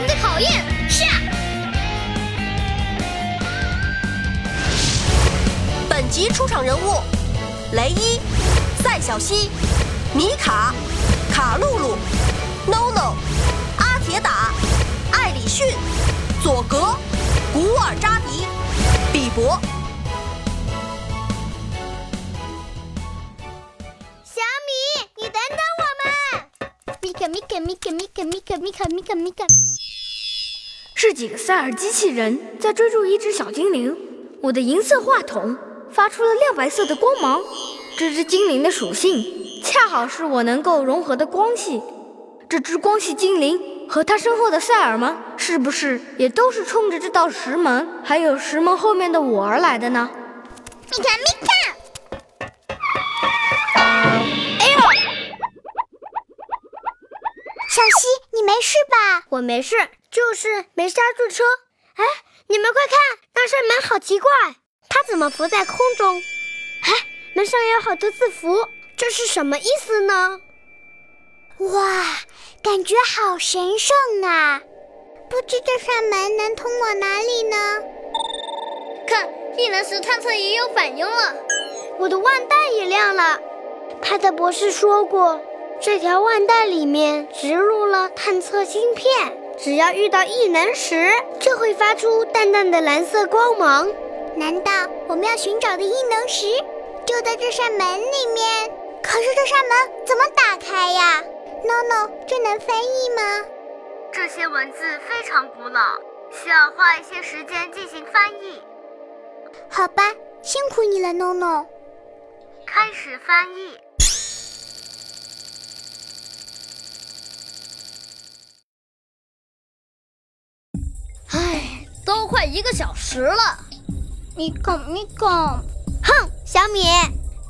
门的考验，下！本集出场人物：雷伊、赛小西、米卡、卡露露、NONO、阿铁打、艾里逊、佐格、古尔扎迪、比伯。小米，你等等我们！是几个塞尔机器人在追逐一只小精灵。我的银色话筒发出了亮白色的光芒。这只精灵的属性恰好是我能够融合的光系。这只光系精灵和它身后的赛尔们，是不是也都是冲着这道石门，还有石门后面的我而来的呢？米卡米卡！小西，你没事吧？我没事，就是没刹住车。哎，你们快看，那扇门好奇怪，它怎么浮在空中？哎，门上有好多字符，这是什么意思呢？哇，感觉好神圣啊！不知这扇门能通往哪里呢？看，异能石探测仪有反应了，我的腕带也亮了。派特博士说过，这条腕带里面植入了探测芯片，只要遇到异能时，就会发出淡淡的蓝色光芒。难道我们要寻找的异能石就在这扇门里面？可是这扇门怎么打开呀？NONO，这能翻译吗？这些文字非常古老，需要花一些时间进行翻译。好吧，辛苦你了，NONO。开始翻译。都快一个小时了。米卡米卡，哼，小米，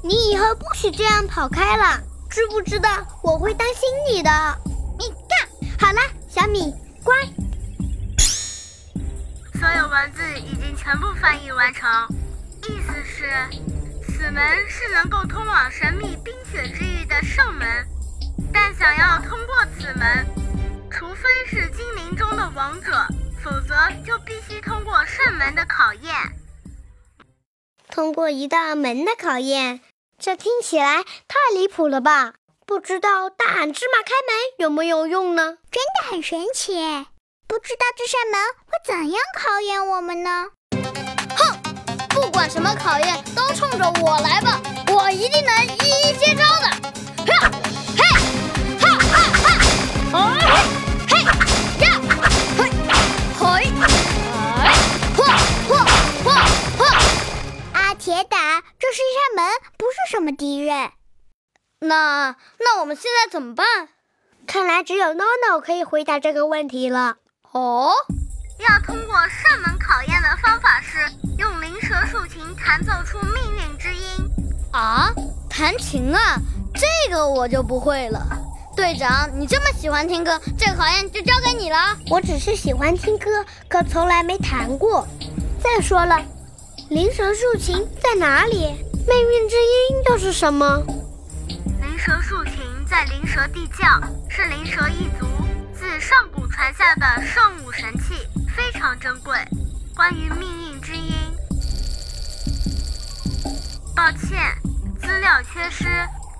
你以后不许这样跑开了，知不知道我会担心你的？米卡，好了，小米，乖。所有文字已经全部翻译完成，意思是，此门是能够通往神秘冰雪之域的圣门，但想要通过此门，除非是精灵中的王者，否则就必须通过圣门的考验。通过一道门的考验，这听起来太离谱了吧？不知道大喊芝麻开门有没有用呢？真的很神奇，不知道这扇门会怎样考验我们呢？哼，不管什么考验，都冲着我来吧，我一定能一一接招的。是什么敌人。那那我们现在怎么办？看来只有 NONO 可以回答这个问题了。哦，要通过圣门考验的方法是用灵蛇竖琴弹奏出命运之音。啊，弹琴啊，这个我就不会了。队长，你这么喜欢听歌，这个考验就交给你了。我只是喜欢听歌，可从来没弹过。再说了，灵蛇竖琴在哪里？命运之音又是什么？灵蛇竖琴在灵蛇地窖，是灵蛇一族自上古传下的圣物神器，非常珍贵。关于命运之音，抱歉，资料缺失，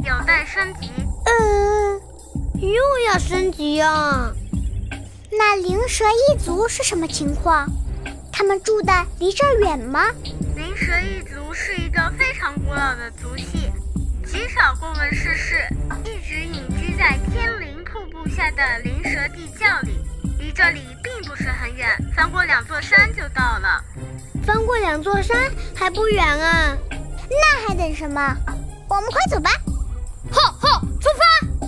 有待升级。嗯，又要升级啊？那灵蛇一族是什么情况？他们住的离这儿远吗？灵蛇一族是一个非常古老的族系，极少过问世事，一直隐居在天灵瀑布下的灵蛇地窖里，离这里并不是很远，翻过两座山就到了。翻过两座山还不远啊？那还等什么？我们快走吧！吼吼，出发！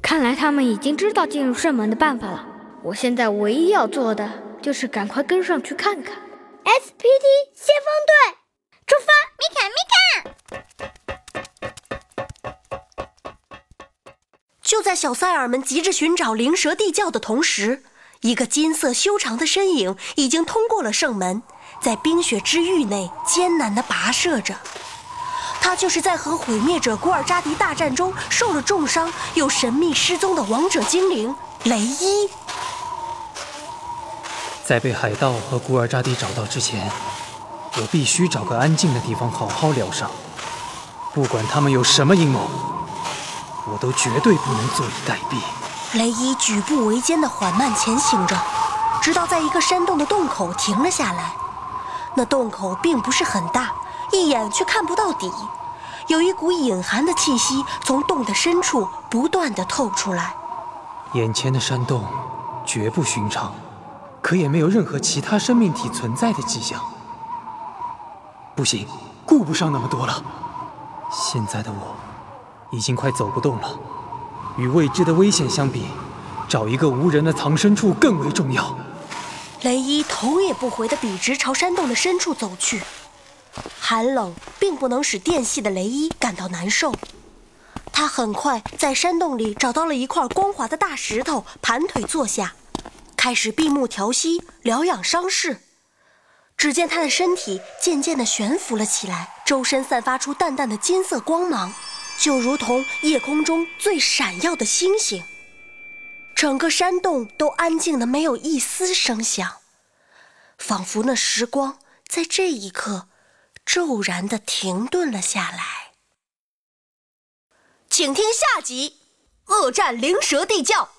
看来他们已经知道进入圣门的办法了。我现在唯一要做的就是赶快跟上去看看。SPD 先锋队，出发！米卡米卡。就在小塞尔们急着寻找灵蛇地窖的同时，一个金色修长的身影已经通过了圣门，在冰雪之域内艰难地跋涉着。他就是在和毁灭者古尔扎迪大战中受了重伤又神秘失踪的王者精灵雷伊。在被海盗和古尔扎迪找到之前，我必须找个安静的地方好好疗伤。不管他们有什么阴谋，我都绝对不能坐以待毙。雷伊举步维艰地缓慢前行着，直到在一个山洞的洞口停了下来。那洞口并不是很大，一眼却看不到底，有一股隐含的气息从洞的深处不断地透出来。眼前的山洞绝不寻常，可也没有任何其他生命体存在的迹象。不行，顾不上那么多了。现在的我已经快走不动了，与未知的危险相比，找一个无人的藏身处更为重要。雷伊头也不回地笔直朝山洞的深处走去。寒冷并不能使电系的雷伊感到难受。他很快在山洞里找到了一块光滑的大石头，盘腿坐下，开始闭目调息，疗养伤势。只见他的身体渐渐地悬浮了起来，周身散发出淡淡的金色光芒，就如同夜空中最闪耀的星星。整个山洞都安静的没有一丝声响，仿佛那时光在这一刻骤然的停顿了下来。请听下集：恶战灵蛇地窖。